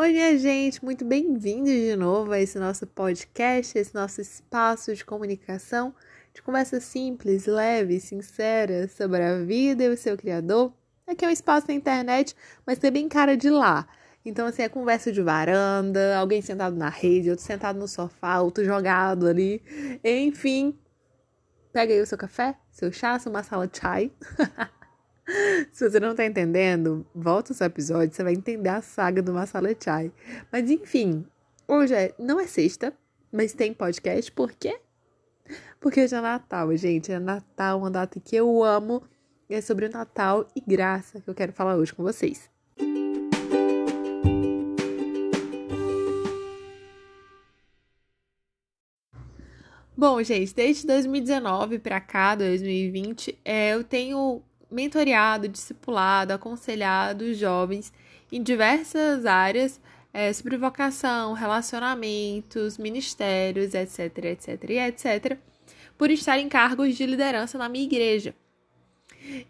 Oi, minha gente, muito bem-vindos de novo a esse nosso podcast, esse nosso espaço de comunicação, de conversa simples, leve, sincera sobre a vida e o seu criador. Aqui é um espaço na internet, mas tem bem cara de lá. Então, assim, é conversa de varanda, alguém sentado na rede, outro sentado no sofá, outro jogado ali. Enfim, pega aí o seu café, seu chá, sua masala chai. Se você não tá entendendo, volta seu episódio, você vai entender a saga do Masala Chai. Mas enfim, hoje é, não é sexta, mas tem podcast, por quê? Porque hoje é Natal, gente. É Natal, uma data que eu amo. E é sobre o Natal e graça que eu quero falar hoje com vocês. Bom, gente, desde 2019 para cá, 2020, é, eu tenho mentoreado, discipulado, aconselhado jovens em diversas áreas é, sobre vocação, relacionamentos, ministérios, etc, etc etc, por estar em cargos de liderança na minha igreja.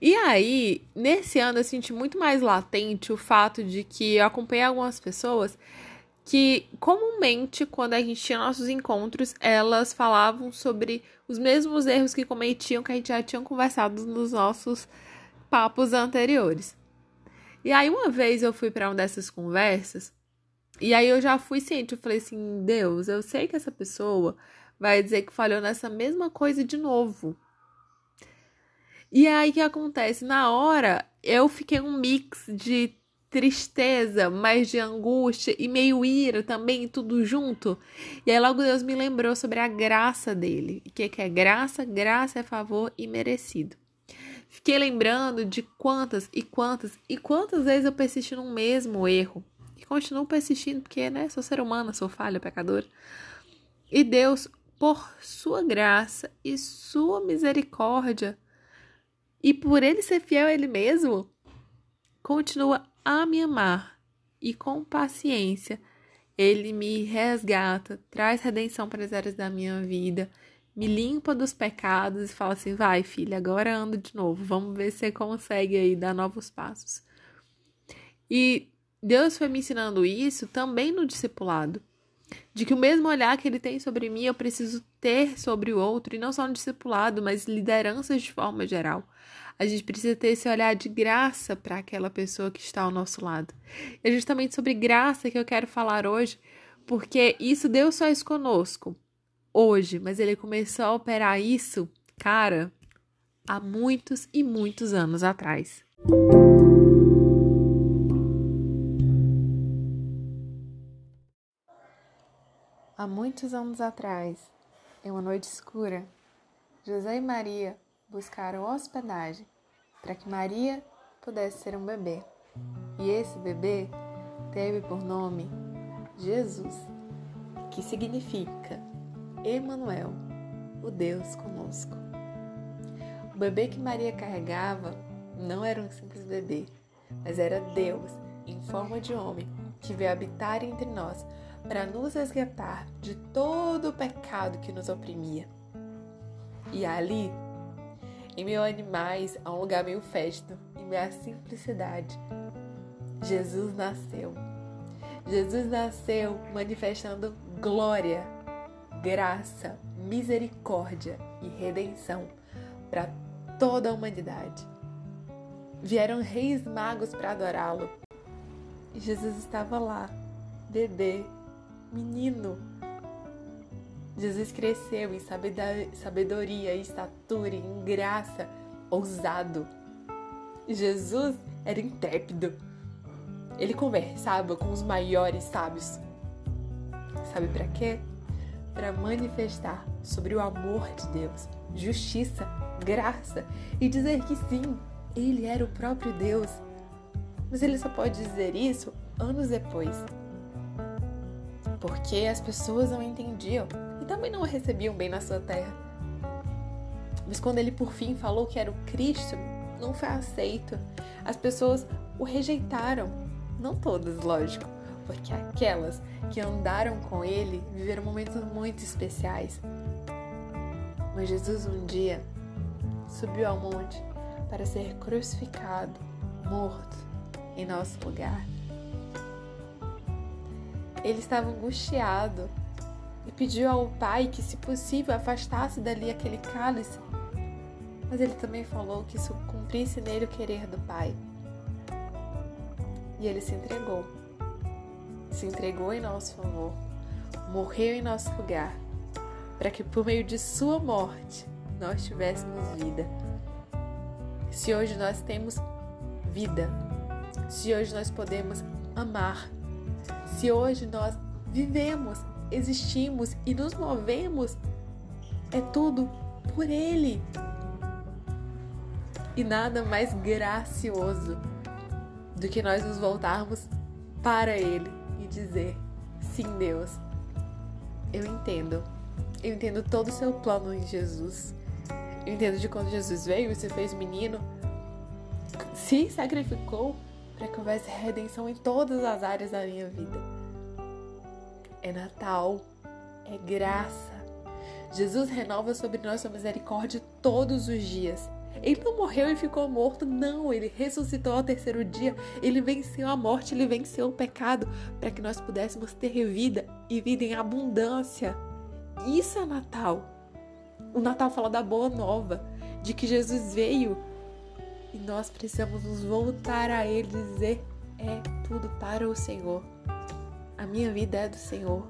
E aí, nesse ano, eu senti muito mais latente o fato de que eu acompanhei algumas pessoas que comumente, quando a gente tinha nossos encontros, elas falavam sobre os mesmos erros que cometiam que a gente já tinha conversado nos nossos papos anteriores. E aí uma vez eu fui para uma dessas conversas e aí eu já fui ciente, eu falei assim, Deus, eu sei que essa pessoa vai dizer que falhou nessa mesma coisa de novo. E aí que acontece? Na hora eu fiquei um mix de tristeza, mas de angústia e meio ira também, tudo junto. E aí logo Deus me lembrou sobre a graça dele. O que é graça? Graça é favor imerecido. Fiquei lembrando de quantas e quantas e quantas vezes eu persisti no mesmo erro. E continuo persistindo, porque, né, sou ser humana, sou falha, pecadora. E Deus, por sua graça e sua misericórdia, e por ele ser fiel a ele mesmo, continua a me amar. E com paciência, ele me resgata, traz redenção para as áreas da minha vida me limpa dos pecados e fala assim: vai, filha, agora anda de novo, vamos ver se você consegue aí dar novos passos. E Deus foi me ensinando isso também no discipulado. De que o mesmo olhar que ele tem sobre mim, eu preciso ter sobre o outro, e não só no discipulado, mas lideranças de forma geral. A gente precisa ter esse olhar de graça para aquela pessoa que está ao nosso lado. É justamente sobre graça que eu quero falar hoje, porque isso Deus faz conosco hoje, mas ele começou a operar isso, cara, há muitos e muitos anos atrás. Há muitos anos atrás, em uma noite escura, José e Maria buscaram hospedagem para que Maria pudesse ser um bebê. E esse bebê teve por nome Jesus, que significa Emanuel, o Deus conosco. O bebê que Maria carregava não era um simples bebê, mas era Deus em forma de homem que veio habitar entre nós para nos resgatar de todo o pecado que nos oprimia. E ali, em meio a animais, a um lugar meio festo, em à simplicidade, Jesus nasceu. Jesus nasceu manifestando glória graça, misericórdia e redenção para toda a humanidade. Vieram reis magos para adorá-lo. E Jesus estava lá, bebê, menino. Jesus cresceu em sabedoria, estatura, em graça, ousado. Jesus era intrépido. Ele conversava com os maiores sábios. Sabe para quê? Para manifestar sobre o amor de Deus, justiça, graça e dizer que sim, ele era o próprio Deus. Mas ele só pode dizer isso anos depois. Porque as pessoas não entendiam e também não o recebiam bem na sua terra. Mas quando ele por fim falou que era o Cristo, não foi aceito. As pessoas o rejeitaram. Não todas, lógico porque aquelas que andaram com ele viveram momentos muito especiais. Mas Jesus um dia subiu ao monte para ser crucificado, morto em nosso lugar. ele estava angustiado e pediu ao pai que, se possível, afastasse dali aquele cálice. Mas ele também falou que isso cumprisse nele o querer do pai. E ele se entregou. Se entregou em nosso favor. Morreu em nosso lugar. Para que por meio de sua morte nós tivéssemos vida. Se hoje nós temos vida, se hoje nós podemos amar, se hoje nós vivemos, existimos e nos movemos, é tudo por Ele. E nada mais gracioso do que nós nos voltarmos para Ele dizer: Sim, Deus, eu entendo. Eu entendo todo o seu plano em Jesus. Eu entendo de quando Jesus veio e se fez menino, se sacrificou para que houvesse redenção em todas as áreas da minha vida. É Natal, é graça. Jesus renova sobre nós sua misericórdia todos os dias. Ele não morreu e ficou morto, não. Ele ressuscitou ao terceiro dia. Ele venceu a morte, ele venceu o pecado para que nós pudéssemos ter vida e vida em abundância. Isso é Natal. O Natal fala da boa nova, de que Jesus veio e nós precisamos nos voltar a Ele e dizer: é tudo para o Senhor. A minha vida é do Senhor.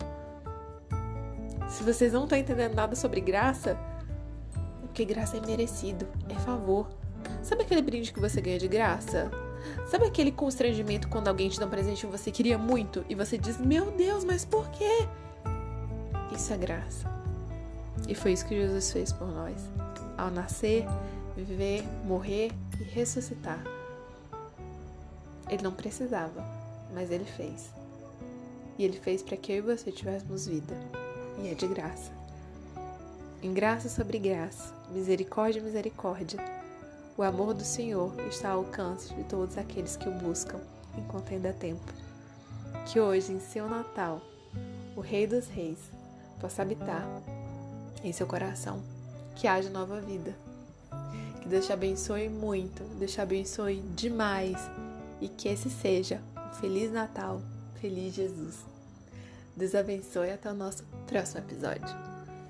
Se vocês não estão entendendo nada sobre graça, porque graça é merecido, é favor. Sabe aquele brinde que você ganha de graça? Sabe aquele constrangimento quando alguém te dá um presente que você queria muito e você diz: Meu Deus, mas por quê? Isso é graça. E foi isso que Jesus fez por nós. Ao nascer, viver, morrer e ressuscitar. Ele não precisava, mas ele fez. E ele fez para que eu e você tivéssemos vida. E é de graça. Em graça sobre graça, misericórdia, misericórdia. O amor do Senhor está ao alcance de todos aqueles que o buscam enquanto ainda tempo. Que hoje, em seu Natal, o Rei dos Reis possa habitar em seu coração, que haja nova vida. Que Deus te abençoe muito, Deus te abençoe demais e que esse seja um Feliz Natal, Feliz Jesus. Deus abençoe até o nosso próximo episódio.